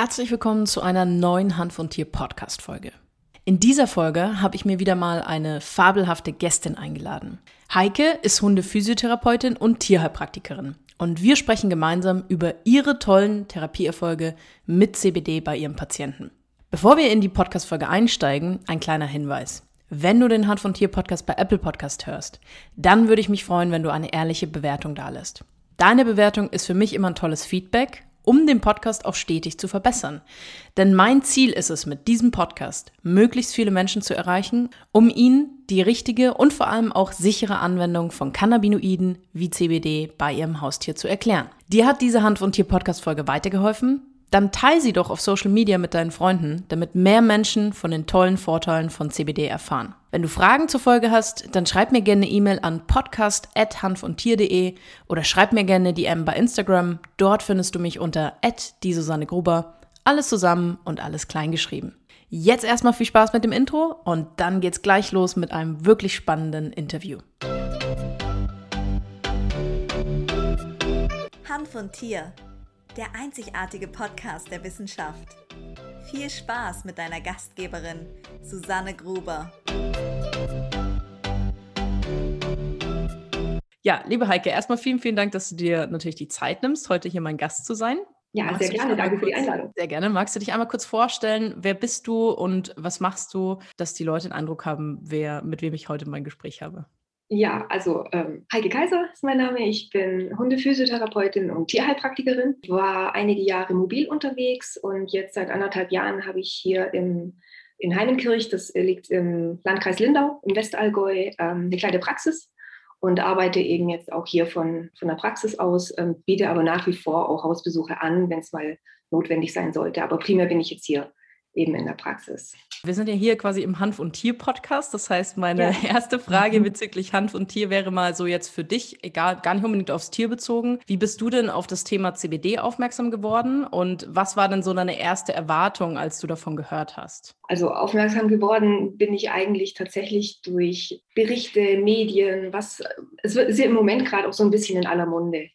Herzlich willkommen zu einer neuen Hand von Tier Podcast Folge. In dieser Folge habe ich mir wieder mal eine fabelhafte Gästin eingeladen. Heike ist Hundephysiotherapeutin und Tierheilpraktikerin und wir sprechen gemeinsam über ihre tollen Therapieerfolge mit CBD bei ihren Patienten. Bevor wir in die Podcast Folge einsteigen, ein kleiner Hinweis. Wenn du den Hand von Tier Podcast bei Apple Podcast hörst, dann würde ich mich freuen, wenn du eine ehrliche Bewertung dalässt. Deine Bewertung ist für mich immer ein tolles Feedback um den Podcast auch stetig zu verbessern. Denn mein Ziel ist es mit diesem Podcast, möglichst viele Menschen zu erreichen, um ihnen die richtige und vor allem auch sichere Anwendung von Cannabinoiden wie CBD bei ihrem Haustier zu erklären. Dir hat diese Hand- und Tier-Podcast-Folge weitergeholfen? Dann teile sie doch auf Social Media mit deinen Freunden, damit mehr Menschen von den tollen Vorteilen von CBD erfahren. Wenn du Fragen zur Folge hast, dann schreib mir gerne eine E-Mail an podcast.hanfundtier.de oder schreib mir gerne DM bei Instagram. Dort findest du mich unter die Susanne Gruber. Alles zusammen und alles klein geschrieben. Jetzt erstmal viel Spaß mit dem Intro und dann geht's gleich los mit einem wirklich spannenden Interview. Hanf und Tier der einzigartige Podcast der Wissenschaft. Viel Spaß mit deiner Gastgeberin, Susanne Gruber. Ja, liebe Heike, erstmal vielen, vielen Dank, dass du dir natürlich die Zeit nimmst, heute hier mein Gast zu sein. Ja, Magst sehr gerne. Danke kurz, für die Einladung. Sehr gerne. Magst du dich einmal kurz vorstellen? Wer bist du und was machst du, dass die Leute den Eindruck haben, wer, mit wem ich heute mein Gespräch habe? Ja, also ähm, Heike Kaiser ist mein Name. Ich bin Hundephysiotherapeutin und Tierheilpraktikerin. War einige Jahre mobil unterwegs und jetzt seit anderthalb Jahren habe ich hier im, in Heinenkirch, das liegt im Landkreis Lindau im Westallgäu, ähm, eine kleine Praxis und arbeite eben jetzt auch hier von, von der Praxis aus, ähm, biete aber nach wie vor auch Hausbesuche an, wenn es mal notwendig sein sollte. Aber primär bin ich jetzt hier eben in der Praxis. Wir sind ja hier quasi im Hanf- und Tier-Podcast. Das heißt, meine ja. erste Frage mhm. bezüglich Hanf und Tier wäre mal so jetzt für dich, egal, gar nicht unbedingt aufs Tier bezogen. Wie bist du denn auf das Thema CBD aufmerksam geworden? Und was war denn so deine erste Erwartung, als du davon gehört hast? Also aufmerksam geworden bin ich eigentlich tatsächlich durch Berichte, Medien, was es ist ja im Moment gerade auch so ein bisschen in aller Munde.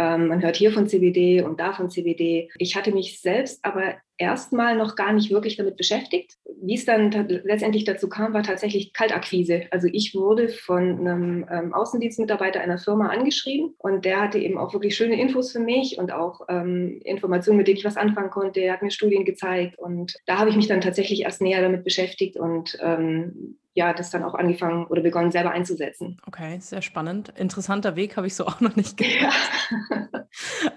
Ähm, man hört hier von CBD und da von CBD. Ich hatte mich selbst aber erstmal noch gar nicht wirklich damit beschäftigt. Wie es dann letztendlich dazu kam, war tatsächlich Kaltakquise. Also ich wurde von einem ähm, Außendienstmitarbeiter einer Firma angeschrieben und der hatte eben auch wirklich schöne Infos für mich und auch ähm, Informationen, mit denen ich was anfangen konnte. Er hat mir Studien gezeigt und da habe ich mich dann tatsächlich erst näher damit beschäftigt und ähm, ja, das dann auch angefangen oder begonnen selber einzusetzen. Okay, sehr spannend. Interessanter Weg habe ich so auch noch nicht gehört. Ja.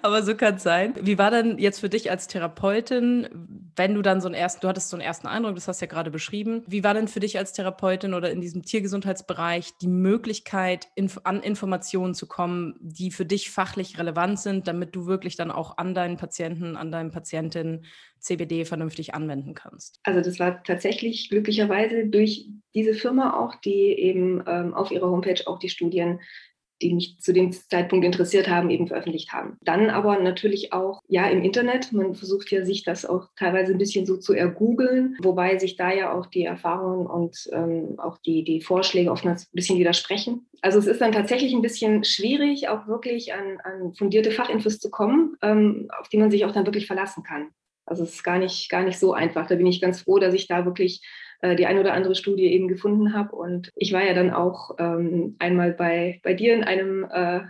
Aber so kann es sein. Wie war denn jetzt für dich als Therapeutin, wenn du dann so einen ersten, du hattest so einen ersten Eindruck, das hast du ja gerade beschrieben. Wie war denn für dich als Therapeutin oder in diesem Tiergesundheitsbereich die Möglichkeit, inf an Informationen zu kommen, die für dich fachlich relevant sind, damit du wirklich dann auch an deinen Patienten, an deinen Patientinnen CBD vernünftig anwenden kannst? Also das war tatsächlich glücklicherweise durch diese Firma auch, die eben ähm, auf ihrer Homepage auch die Studien die mich zu dem Zeitpunkt interessiert haben, eben veröffentlicht haben. Dann aber natürlich auch, ja, im Internet. Man versucht ja, sich das auch teilweise ein bisschen so zu ergoogeln, wobei sich da ja auch die Erfahrungen und ähm, auch die, die Vorschläge oftmals ein bisschen widersprechen. Also es ist dann tatsächlich ein bisschen schwierig, auch wirklich an, an fundierte Fachinfos zu kommen, ähm, auf die man sich auch dann wirklich verlassen kann. Also es ist gar nicht, gar nicht so einfach. Da bin ich ganz froh, dass ich da wirklich äh, die eine oder andere Studie eben gefunden habe. Und ich war ja dann auch ähm, einmal bei, bei dir in einem äh,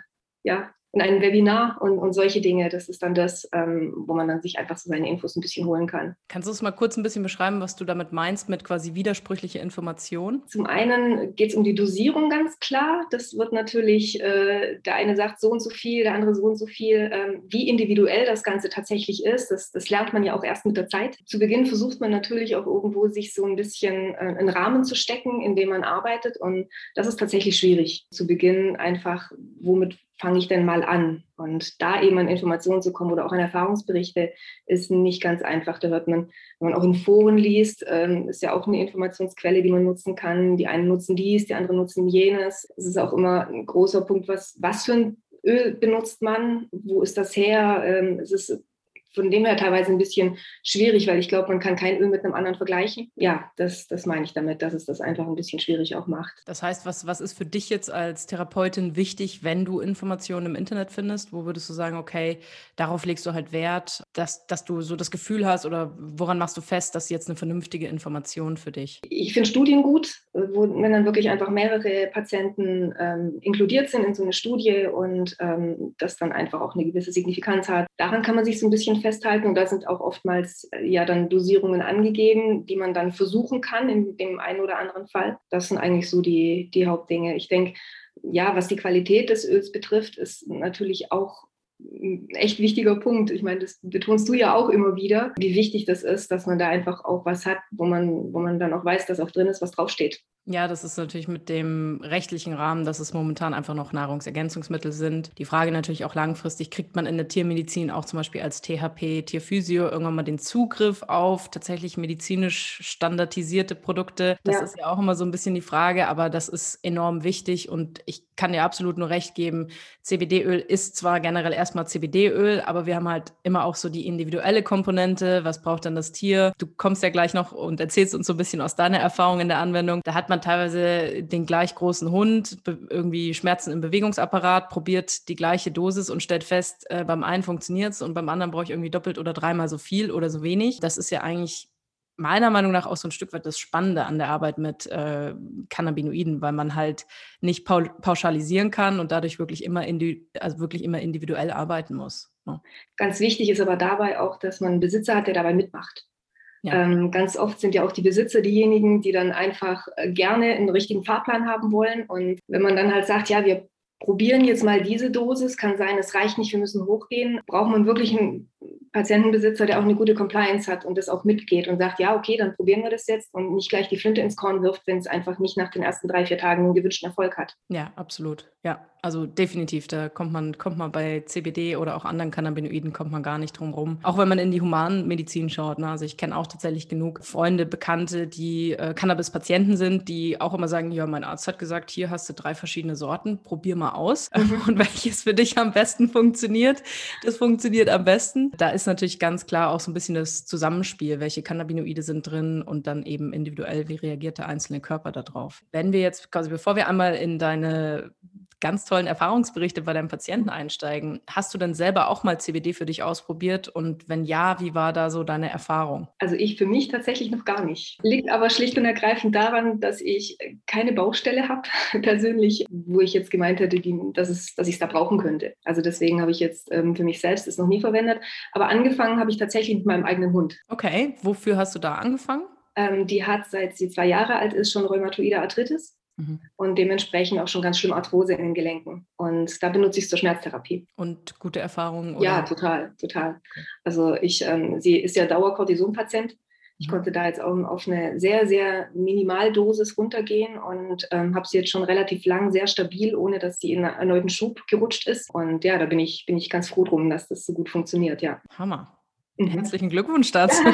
ja, in einem Webinar und, und solche Dinge. Das ist dann das, ähm, wo man dann sich einfach so seine Infos ein bisschen holen kann. Kannst du es mal kurz ein bisschen beschreiben, was du damit meinst mit quasi widersprüchliche Informationen? Zum einen geht es um die Dosierung ganz klar. Das wird natürlich, äh, der eine sagt so und so viel, der andere so und so viel. Ähm, wie individuell das Ganze tatsächlich ist, das, das lernt man ja auch erst mit der Zeit. Zu Beginn versucht man natürlich auch irgendwo, sich so ein bisschen äh, einen Rahmen zu stecken, in dem man arbeitet. Und das ist tatsächlich schwierig. Zu Beginn einfach, womit fange ich denn mal an? Und da eben an Informationen zu kommen oder auch an Erfahrungsberichte ist nicht ganz einfach. Da hört man, wenn man auch in Foren liest, ähm, ist ja auch eine Informationsquelle, die man nutzen kann. Die einen nutzen dies, die anderen nutzen jenes. Es ist auch immer ein großer Punkt, was, was für ein Öl benutzt man? Wo ist das her? Ähm, es ist von dem her teilweise ein bisschen schwierig, weil ich glaube, man kann kein Öl mit einem anderen vergleichen. Ja, das, das meine ich damit, dass es das einfach ein bisschen schwierig auch macht. Das heißt, was, was ist für dich jetzt als Therapeutin wichtig, wenn du Informationen im Internet findest? Wo würdest du sagen, okay, darauf legst du halt Wert? Dass, dass du so das Gefühl hast oder woran machst du fest, dass jetzt eine vernünftige Information für dich? Ich finde Studien gut, wo, wenn dann wirklich einfach mehrere Patienten ähm, inkludiert sind in so eine Studie und ähm, das dann einfach auch eine gewisse Signifikanz hat. Daran kann man sich so ein bisschen festhalten und da sind auch oftmals äh, ja dann Dosierungen angegeben, die man dann versuchen kann in dem einen oder anderen Fall. Das sind eigentlich so die, die Hauptdinge. Ich denke, ja, was die Qualität des Öls betrifft, ist natürlich auch ein echt wichtiger Punkt. Ich meine, das betonst du ja auch immer wieder, wie wichtig das ist, dass man da einfach auch was hat, wo man, wo man dann auch weiß, dass auch drin ist, was draufsteht. Ja, das ist natürlich mit dem rechtlichen Rahmen, dass es momentan einfach noch Nahrungsergänzungsmittel sind. Die Frage natürlich auch langfristig, kriegt man in der Tiermedizin auch zum Beispiel als THP, Tierphysio irgendwann mal den Zugriff auf tatsächlich medizinisch standardisierte Produkte? Das ja. ist ja auch immer so ein bisschen die Frage, aber das ist enorm wichtig und ich kann dir absolut nur recht geben. CBD-Öl ist zwar generell erstmal CBD-Öl, aber wir haben halt immer auch so die individuelle Komponente. Was braucht dann das Tier? Du kommst ja gleich noch und erzählst uns so ein bisschen aus deiner Erfahrung in der Anwendung. Da hat man man teilweise den gleich großen Hund, irgendwie Schmerzen im Bewegungsapparat, probiert die gleiche Dosis und stellt fest, äh, beim einen funktioniert es und beim anderen brauche ich irgendwie doppelt oder dreimal so viel oder so wenig. Das ist ja eigentlich meiner Meinung nach auch so ein Stück weit das Spannende an der Arbeit mit äh, Cannabinoiden, weil man halt nicht pauschalisieren kann und dadurch wirklich immer, also wirklich immer individuell arbeiten muss. Ne? Ganz wichtig ist aber dabei auch, dass man einen Besitzer hat, der dabei mitmacht. Ja. Ähm, ganz oft sind ja auch die Besitzer diejenigen, die dann einfach äh, gerne einen richtigen Fahrplan haben wollen. Und wenn man dann halt sagt, ja, wir probieren jetzt mal diese Dosis, kann sein, es reicht nicht, wir müssen hochgehen, braucht man wirklich einen Patientenbesitzer, der auch eine gute Compliance hat und das auch mitgeht und sagt, ja, okay, dann probieren wir das jetzt und nicht gleich die Flinte ins Korn wirft, wenn es einfach nicht nach den ersten drei, vier Tagen einen gewünschten Erfolg hat. Ja, absolut. Ja, also definitiv, da kommt man, kommt man bei CBD oder auch anderen Cannabinoiden kommt man gar nicht drum rum. Auch wenn man in die Humanmedizin schaut. Ne? Also ich kenne auch tatsächlich genug Freunde, Bekannte, die äh, Cannabis-Patienten sind, die auch immer sagen, ja, mein Arzt hat gesagt, hier hast du drei verschiedene Sorten, probier mal aus. Mhm. Und welches für dich am besten funktioniert, das funktioniert am besten. Da ist natürlich ganz klar auch so ein bisschen das Zusammenspiel, welche Cannabinoide sind drin und dann eben individuell, wie reagiert der einzelne Körper darauf. Wenn wir jetzt quasi, bevor wir einmal in deine ganz tollen Erfahrungsberichte bei deinem Patienten einsteigen. Hast du denn selber auch mal CBD für dich ausprobiert? Und wenn ja, wie war da so deine Erfahrung? Also ich für mich tatsächlich noch gar nicht. Liegt aber schlicht und ergreifend daran, dass ich keine Baustelle habe, persönlich, wo ich jetzt gemeint hätte, die, dass, es, dass ich es da brauchen könnte. Also deswegen habe ich jetzt ähm, für mich selbst es noch nie verwendet. Aber angefangen habe ich tatsächlich mit meinem eigenen Hund. Okay, wofür hast du da angefangen? Ähm, die hat, seit sie zwei Jahre alt ist, schon rheumatoide Arthritis. Mhm. Und dementsprechend auch schon ganz schlimm Arthrose in den Gelenken. Und da benutze ich es zur Schmerztherapie. Und gute Erfahrungen? Ja, total, total. Also ich, ähm, sie ist ja Dauerkortisonpatient. Ich mhm. konnte da jetzt auch auf eine sehr, sehr Minimaldosis runtergehen und ähm, habe sie jetzt schon relativ lang sehr stabil, ohne dass sie in einen erneuten Schub gerutscht ist. Und ja, da bin ich, bin ich ganz froh drum, dass das so gut funktioniert, ja. Hammer. Mhm. Herzlichen Glückwunsch dazu.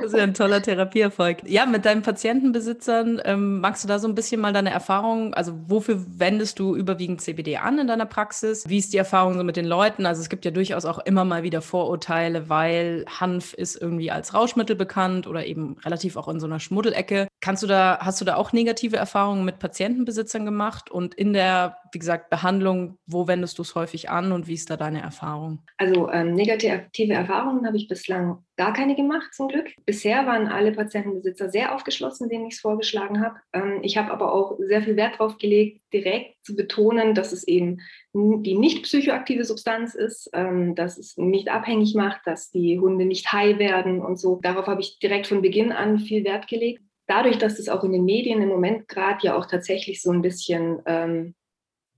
Das ist ja ein toller Therapieerfolg. Ja, mit deinen Patientenbesitzern, ähm, magst du da so ein bisschen mal deine Erfahrung, also wofür wendest du überwiegend CBD an in deiner Praxis? Wie ist die Erfahrung so mit den Leuten? Also es gibt ja durchaus auch immer mal wieder Vorurteile, weil Hanf ist irgendwie als Rauschmittel bekannt oder eben relativ auch in so einer Schmuddelecke. Kannst du da, hast du da auch negative Erfahrungen mit Patientenbesitzern gemacht? Und in der, wie gesagt, Behandlung, wo wendest du es häufig an und wie ist da deine Erfahrung? Also ähm, negative Erfahrungen habe ich bislang gar keine gemacht, zum Glück. Bisher waren alle Patientenbesitzer sehr aufgeschlossen, denen ich es vorgeschlagen habe. Ähm, ich habe aber auch sehr viel Wert darauf gelegt, direkt zu betonen, dass es eben die nicht psychoaktive Substanz ist, ähm, dass es nicht abhängig macht, dass die Hunde nicht high werden und so. Darauf habe ich direkt von Beginn an viel Wert gelegt dadurch, dass es auch in den Medien im Moment gerade ja auch tatsächlich so ein bisschen ähm,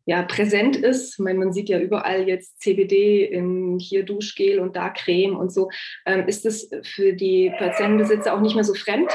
ja, präsent ist. Ich meine, man sieht ja überall jetzt CBD in hier Duschgel und da Creme und so. Ähm, ist das für die Patientenbesitzer auch nicht mehr so fremd?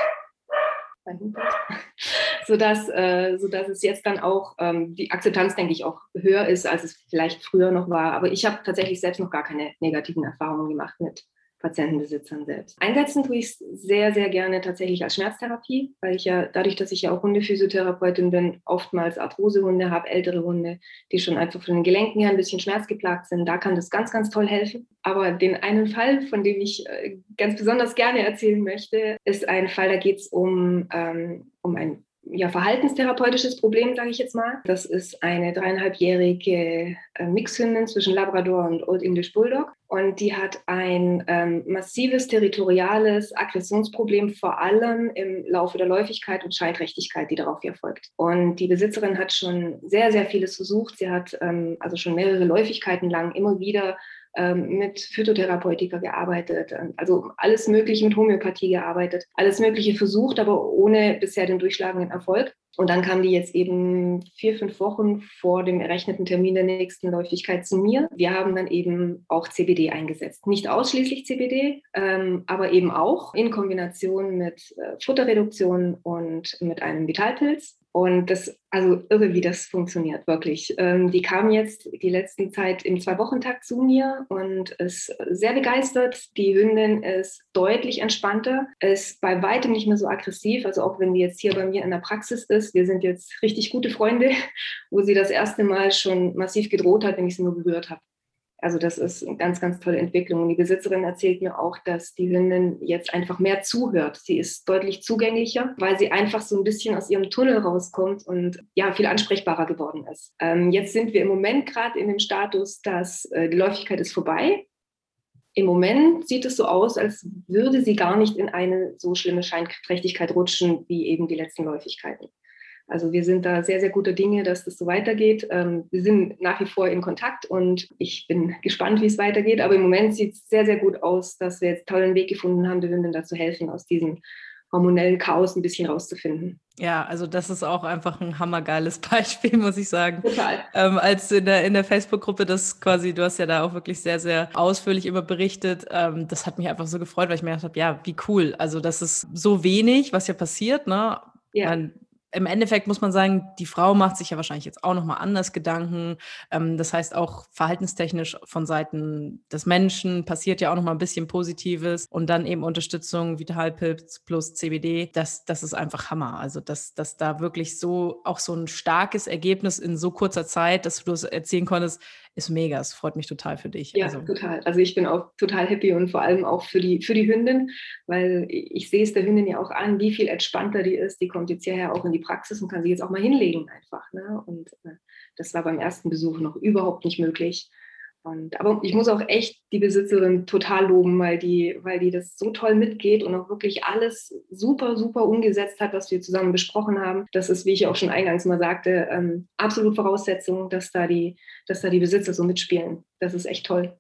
sodass, äh, sodass es jetzt dann auch ähm, die Akzeptanz, denke ich, auch höher ist, als es vielleicht früher noch war. Aber ich habe tatsächlich selbst noch gar keine negativen Erfahrungen gemacht mit Patientenbesitzern selbst. Einsetzen tue ich sehr, sehr gerne tatsächlich als Schmerztherapie, weil ich ja dadurch, dass ich ja auch Hundephysiotherapeutin bin, oftmals Arthrosehunde habe, ältere Hunde, die schon einfach von den Gelenken her ein bisschen schmerzgeplagt sind. Da kann das ganz, ganz toll helfen. Aber den einen Fall, von dem ich äh, ganz besonders gerne erzählen möchte, ist ein Fall, da geht es um, ähm, um ein ja, verhaltenstherapeutisches Problem, sage ich jetzt mal. Das ist eine dreieinhalbjährige äh, Mixhündin zwischen Labrador und Old English Bulldog. Und die hat ein ähm, massives territoriales Aggressionsproblem, vor allem im Laufe der Läufigkeit und Scheidträchtigkeit, die darauf erfolgt. Und die Besitzerin hat schon sehr, sehr vieles versucht. Sie hat ähm, also schon mehrere Läufigkeiten lang immer wieder mit Phytotherapeutika gearbeitet, ähm, also alles Mögliche mit Homöopathie gearbeitet, alles Mögliche versucht, aber ohne bisher den durchschlagenden Erfolg. Und dann kam die jetzt eben vier, fünf Wochen vor dem errechneten Termin der nächsten Läufigkeit zu mir. Wir haben dann eben auch CBD eingesetzt. Nicht ausschließlich CBD, ähm, aber eben auch in Kombination mit äh, Futterreduktion und mit einem Vitalpilz. Und das, also irre, wie das funktioniert, wirklich. Ähm, die kam jetzt die letzten Zeit im Zwei-Wochen-Takt zu mir und ist sehr begeistert. Die Hündin ist deutlich entspannter, ist bei weitem nicht mehr so aggressiv. Also auch wenn die jetzt hier bei mir in der Praxis ist, wir sind jetzt richtig gute Freunde, wo sie das erste Mal schon massiv gedroht hat, wenn ich sie nur berührt habe. Also das ist eine ganz, ganz tolle Entwicklung. Und die Besitzerin erzählt mir auch, dass die Hündin jetzt einfach mehr zuhört. Sie ist deutlich zugänglicher, weil sie einfach so ein bisschen aus ihrem Tunnel rauskommt und ja, viel ansprechbarer geworden ist. Ähm, jetzt sind wir im Moment gerade in dem Status, dass äh, die Läufigkeit ist vorbei. Im Moment sieht es so aus, als würde sie gar nicht in eine so schlimme Scheinträchtigkeit rutschen wie eben die letzten Läufigkeiten. Also wir sind da sehr, sehr gute Dinge, dass das so weitergeht. Ähm, wir sind nach wie vor in Kontakt und ich bin gespannt, wie es weitergeht. Aber im Moment sieht es sehr, sehr gut aus, dass wir jetzt tollen Weg gefunden haben, der Hündin dazu helfen, aus diesem hormonellen Chaos ein bisschen rauszufinden. Ja, also das ist auch einfach ein hammergeiles Beispiel, muss ich sagen. Total. Ähm, als in der, in der Facebook-Gruppe das quasi, du hast ja da auch wirklich sehr, sehr ausführlich immer berichtet, ähm, das hat mich einfach so gefreut, weil ich mir gedacht habe, ja, wie cool. Also das ist so wenig, was ja passiert, ne? Ja. Man, im Endeffekt muss man sagen, die Frau macht sich ja wahrscheinlich jetzt auch nochmal anders Gedanken. Ähm, das heißt, auch verhaltenstechnisch von Seiten des Menschen passiert ja auch nochmal ein bisschen Positives und dann eben Unterstützung, Vitalpilz plus CBD. Das, das ist einfach Hammer. Also, dass, dass da wirklich so auch so ein starkes Ergebnis in so kurzer Zeit, dass du es erzählen konntest, ist mega. Es freut mich total für dich. Ja, also. total. Also ich bin auch total happy und vor allem auch für die, für die Hündin, weil ich sehe es der Hündin ja auch an, wie viel entspannter die ist. Die kommt jetzt hierher auch in die Praxis und kann sich jetzt auch mal hinlegen einfach. Ne? Und äh, das war beim ersten Besuch noch überhaupt nicht möglich. Und, aber ich muss auch echt die Besitzerin total loben, weil die, weil die das so toll mitgeht und auch wirklich alles super, super umgesetzt hat, was wir zusammen besprochen haben. Das ist, wie ich auch schon eingangs mal sagte, ähm, absolut Voraussetzung, dass da, die, dass da die Besitzer so mitspielen. Das ist echt toll.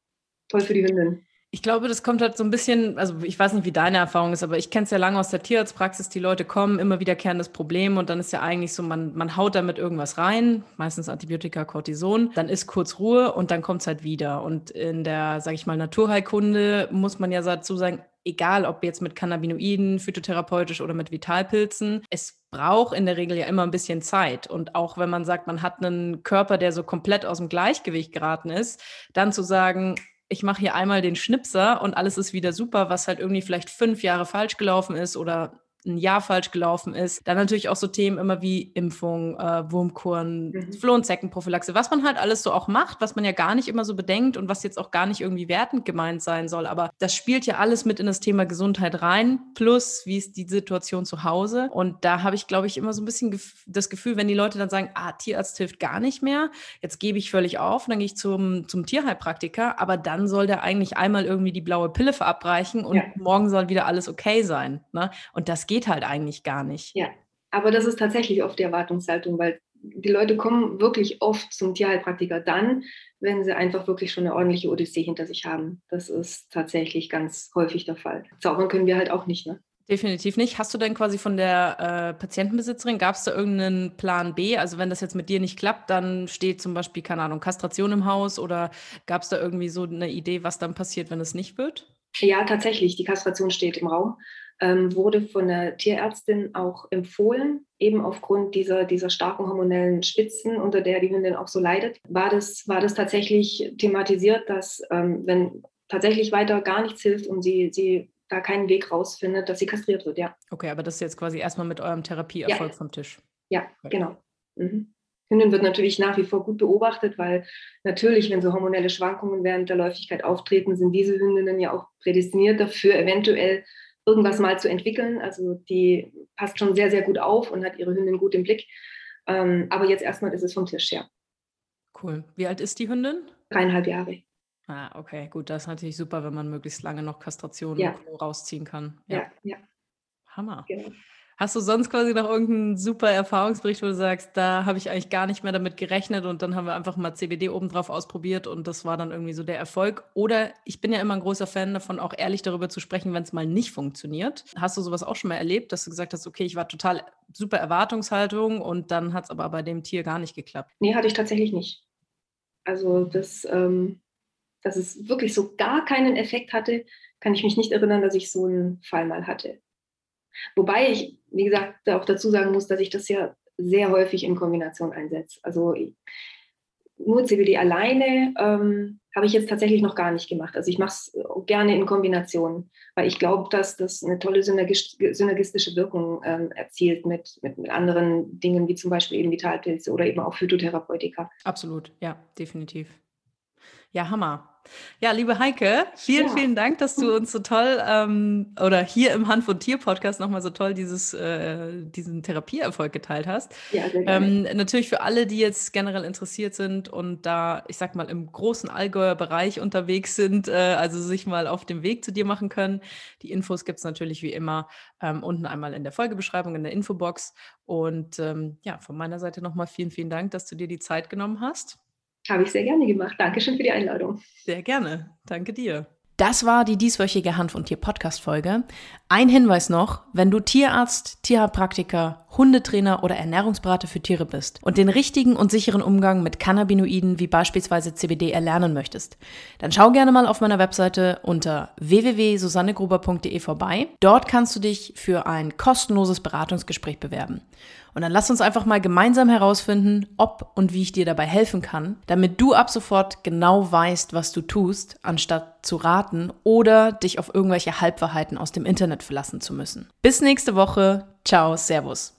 Toll für die Hündin. Ich glaube, das kommt halt so ein bisschen, also ich weiß nicht, wie deine Erfahrung ist, aber ich kenne es ja lange aus der Tierarztpraxis. Die Leute kommen, immer wiederkehrendes Problem und dann ist ja eigentlich so, man, man haut damit irgendwas rein, meistens Antibiotika, Cortison, dann ist kurz Ruhe und dann kommt es halt wieder. Und in der, sage ich mal, Naturheilkunde muss man ja dazu sagen, egal ob jetzt mit Cannabinoiden, phytotherapeutisch oder mit Vitalpilzen, es braucht in der Regel ja immer ein bisschen Zeit. Und auch wenn man sagt, man hat einen Körper, der so komplett aus dem Gleichgewicht geraten ist, dann zu sagen, ich mache hier einmal den Schnipser und alles ist wieder super, was halt irgendwie vielleicht fünf Jahre falsch gelaufen ist oder ein Jahr falsch gelaufen ist. Dann natürlich auch so Themen immer wie Impfung, äh, Wurmkuren, mhm. Floh- und Zeckenprophylaxe, was man halt alles so auch macht, was man ja gar nicht immer so bedenkt und was jetzt auch gar nicht irgendwie wertend gemeint sein soll. Aber das spielt ja alles mit in das Thema Gesundheit rein, plus wie ist die Situation zu Hause. Und da habe ich, glaube ich, immer so ein bisschen gef das Gefühl, wenn die Leute dann sagen, ah, Tierarzt hilft gar nicht mehr, jetzt gebe ich völlig auf, dann gehe ich zum, zum Tierheilpraktiker, aber dann soll der eigentlich einmal irgendwie die blaue Pille verabreichen und ja. morgen soll wieder alles okay sein. Ne? Und das geht halt eigentlich gar nicht. Ja, aber das ist tatsächlich oft die Erwartungshaltung, weil die Leute kommen wirklich oft zum Tierheilpraktiker dann, wenn sie einfach wirklich schon eine ordentliche Odyssee hinter sich haben. Das ist tatsächlich ganz häufig der Fall. Zaubern können wir halt auch nicht, ne? Definitiv nicht. Hast du denn quasi von der äh, Patientenbesitzerin, gab es da irgendeinen Plan B? Also wenn das jetzt mit dir nicht klappt, dann steht zum Beispiel, keine Ahnung, Kastration im Haus oder gab es da irgendwie so eine Idee, was dann passiert, wenn es nicht wird? Ja, tatsächlich. Die Kastration steht im Raum ähm, wurde von der Tierärztin auch empfohlen, eben aufgrund dieser, dieser starken hormonellen Spitzen, unter der die Hündin auch so leidet, war das, war das tatsächlich thematisiert, dass ähm, wenn tatsächlich weiter gar nichts hilft und sie, sie da keinen Weg rausfindet, dass sie kastriert wird, ja. Okay, aber das ist jetzt quasi erstmal mit eurem Therapieerfolg ja. vom Tisch. Ja, okay. genau. Mhm. Hündin wird natürlich nach wie vor gut beobachtet, weil natürlich, wenn so hormonelle Schwankungen während der Läufigkeit auftreten, sind diese Hündinnen ja auch prädestiniert dafür, eventuell irgendwas mal zu entwickeln. Also die passt schon sehr, sehr gut auf und hat ihre Hündin gut im Blick. Ähm, aber jetzt erstmal ist es vom Tisch her. Cool. Wie alt ist die Hündin? Dreieinhalb Jahre. Ah, okay, gut. Das ist natürlich super, wenn man möglichst lange noch Kastration Ja. rausziehen kann. Ja, ja, Hammer. genau. Hast du sonst quasi noch irgendeinen super Erfahrungsbericht, wo du sagst, da habe ich eigentlich gar nicht mehr damit gerechnet und dann haben wir einfach mal CBD obendrauf ausprobiert und das war dann irgendwie so der Erfolg? Oder ich bin ja immer ein großer Fan davon, auch ehrlich darüber zu sprechen, wenn es mal nicht funktioniert. Hast du sowas auch schon mal erlebt, dass du gesagt hast, okay, ich war total super Erwartungshaltung und dann hat es aber bei dem Tier gar nicht geklappt? Nee, hatte ich tatsächlich nicht. Also, das, ähm, dass es wirklich so gar keinen Effekt hatte, kann ich mich nicht erinnern, dass ich so einen Fall mal hatte. Wobei ich, wie gesagt, auch dazu sagen muss, dass ich das ja sehr häufig in Kombination einsetze. Also nur CBD alleine ähm, habe ich jetzt tatsächlich noch gar nicht gemacht. Also ich mache es gerne in Kombination, weil ich glaube, dass das eine tolle synergis- synergistische Wirkung ähm, erzielt mit, mit, mit anderen Dingen, wie zum Beispiel eben Vitalpilze oder eben auch Phytotherapeutika. Absolut, ja, definitiv. Ja, Hammer. Ja, liebe Heike, vielen, Ja. vielen Dank, dass du uns so toll ähm, oder hier im Hand von Tier Podcast nochmal so toll dieses, äh, diesen Therapieerfolg geteilt hast. Ja, sehr. Ähm, natürlich für alle, die jetzt generell interessiert sind und da, ich sag mal, im großen Allgäuer Bereich unterwegs sind, äh, also sich mal auf den Weg zu dir machen können. Die Infos gibt es natürlich wie immer ähm, unten einmal in der Folgebeschreibung, in der Infobox. Und ähm, ja, von meiner Seite nochmal vielen, vielen Dank, dass du dir die Zeit genommen hast. Habe ich sehr gerne gemacht. Dankeschön für die Einladung. Sehr gerne. Danke dir. Das war die dieswöchige Hanf- und Tier-Podcast-Folge. Ein Hinweis noch, wenn du Tierarzt, Tierheilpraktiker, Hundetrainer oder Ernährungsberater für Tiere bist und den richtigen und sicheren Umgang mit Cannabinoiden wie beispielsweise CBD erlernen möchtest, dann schau gerne mal auf meiner Webseite unter www.susannegruber.de vorbei. Dort kannst du dich für ein kostenloses Beratungsgespräch bewerben. Und dann lass uns einfach mal gemeinsam herausfinden, ob und wie ich dir dabei helfen kann, damit du ab sofort genau weißt, was du tust, anstatt zu raten oder dich auf irgendwelche Halbwahrheiten aus dem Internet verlassen zu müssen. Bis nächste Woche. Ciao, Servus.